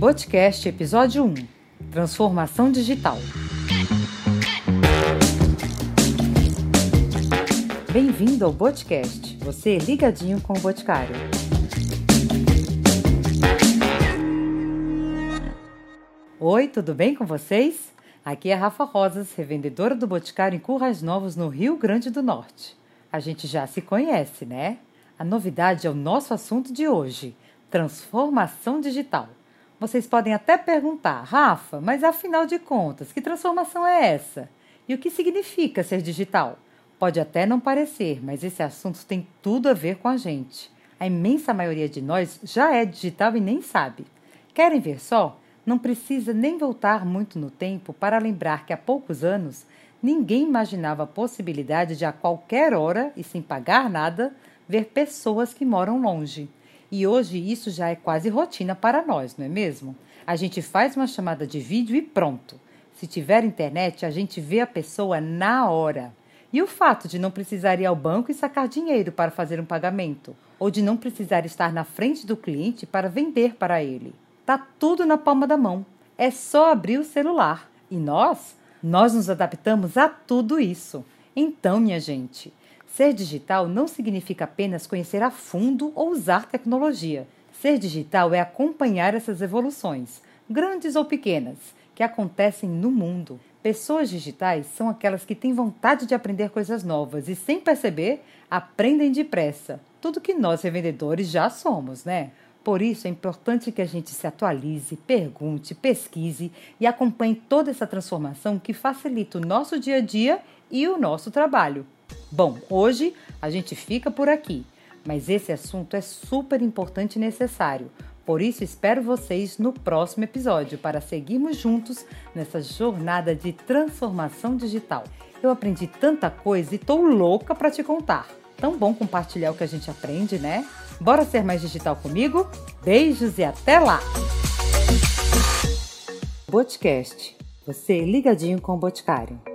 Boticast Episódio 1 Transformação Digital. Bem-vindo ao Boticast, você ligadinho com o Boticário. Oi, tudo bem com vocês? Aqui é Rafa Rosas, revendedora do Boticário em Currais Novos, no Rio Grande do Norte. A gente já se conhece, né? A novidade é o nosso assunto de hoje: transformação digital. Vocês podem até perguntar, Rafa, mas afinal de contas, que transformação é essa? E o que significa ser digital? Pode até não parecer, mas esse assunto tem tudo a ver com a gente. A imensa maioria de nós já é digital e nem sabe. Querem ver só? Não precisa nem voltar muito no tempo para lembrar que há poucos anos ninguém imaginava a possibilidade de a qualquer hora e sem pagar nada ver pessoas que moram longe. E hoje isso já é quase rotina para nós, não é mesmo? A gente faz uma chamada de vídeo e pronto. Se tiver internet, a gente vê a pessoa na hora. E o fato de não precisar ir ao banco e sacar dinheiro para fazer um pagamento, ou de não precisar estar na frente do cliente para vender para ele. Tá tudo na palma da mão. É só abrir o celular. E nós, nós nos adaptamos a tudo isso. Então, minha gente, ser digital não significa apenas conhecer a fundo ou usar tecnologia. Ser digital é acompanhar essas evoluções, grandes ou pequenas, que acontecem no mundo. Pessoas digitais são aquelas que têm vontade de aprender coisas novas e, sem perceber, aprendem depressa. Tudo que nós revendedores já somos, né? Por isso é importante que a gente se atualize, pergunte, pesquise e acompanhe toda essa transformação que facilita o nosso dia a dia e o nosso trabalho. Bom, hoje a gente fica por aqui, mas esse assunto é super importante e necessário. Por isso espero vocês no próximo episódio para seguirmos juntos nessa jornada de transformação digital. Eu aprendi tanta coisa e tô louca para te contar. Tão bom compartilhar o que a gente aprende, né? Bora ser mais digital comigo? Beijos e até lá! Boticast. Você ligadinho com o Boticário.